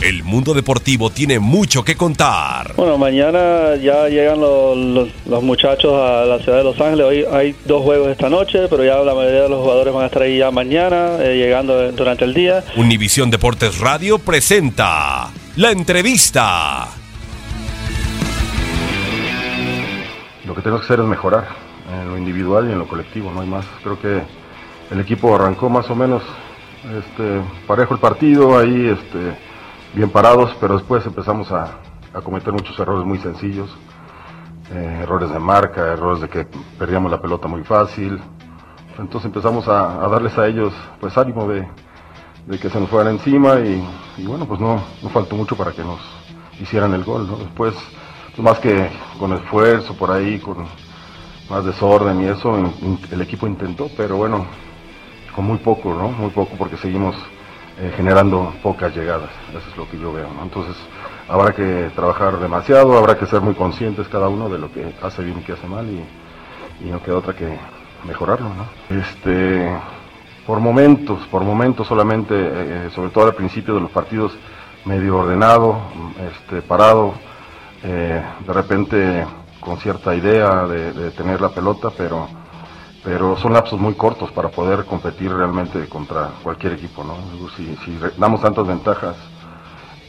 El mundo deportivo tiene mucho que contar. Bueno, mañana ya llegan los, los- los muchachos a la ciudad de Los Ángeles. Hoy hay dos juegos esta noche, pero ya la mayoría de los jugadores van a estar ahí ya mañana, eh, llegando durante el día. Univisión Deportes Radio presenta la entrevista. Lo que tenemos que hacer es mejorar en lo individual y en lo colectivo, no hay más. Creo que el equipo arrancó más o menos este, parejo el partido, ahí este, bien parados, pero después empezamos a, a cometer muchos errores muy sencillos, eh, errores de marca, errores de que perdíamos la pelota muy fácil. Entonces empezamos a, a darles a ellos pues ánimo de, de que se nos fueran encima y, y bueno, pues no, no faltó mucho para que nos hicieran el gol. ¿no? Después, pues, más que con esfuerzo por ahí, con más desorden y eso, el equipo intentó, pero bueno, con muy poco, ¿no? Muy poco porque seguimos eh, generando pocas llegadas, eso es lo que yo veo. Entonces, habrá que trabajar demasiado, habrá que ser muy conscientes cada uno de lo que hace bien y que hace mal y, no queda otra que mejorarlo, ¿no? Este, por momentos, por momentos solamente, eh, sobre todo al principio de los partidos, medio ordenado, este, parado, eh, de repente con cierta idea de, de tener la pelota, pero, pero son lapsos muy cortos para poder competir realmente contra cualquier equipo, ¿no? Si, damos tantas ventajas,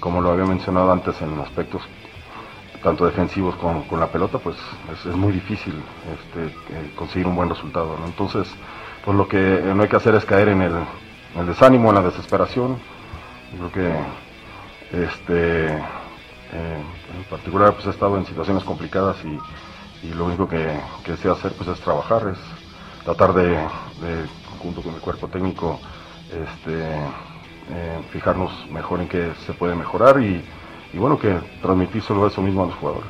como lo había mencionado antes en aspectos tanto defensivos con, con la pelota, pues es, muy difícil este, eh, conseguir un buen resultado. ¿no? Entonces, pues lo que no hay que hacer es caer en el, desánimo, en la desesperación. Yo creo que este, eh, en particular pues he estado en situaciones complicadas y, y lo único que, que sé hacer pues es trabajar, es tratar de, junto con el cuerpo técnico, este, eh, fijarnos mejor en qué se puede mejorar y, y bueno, que transmitir solo eso mismo a los jugadores.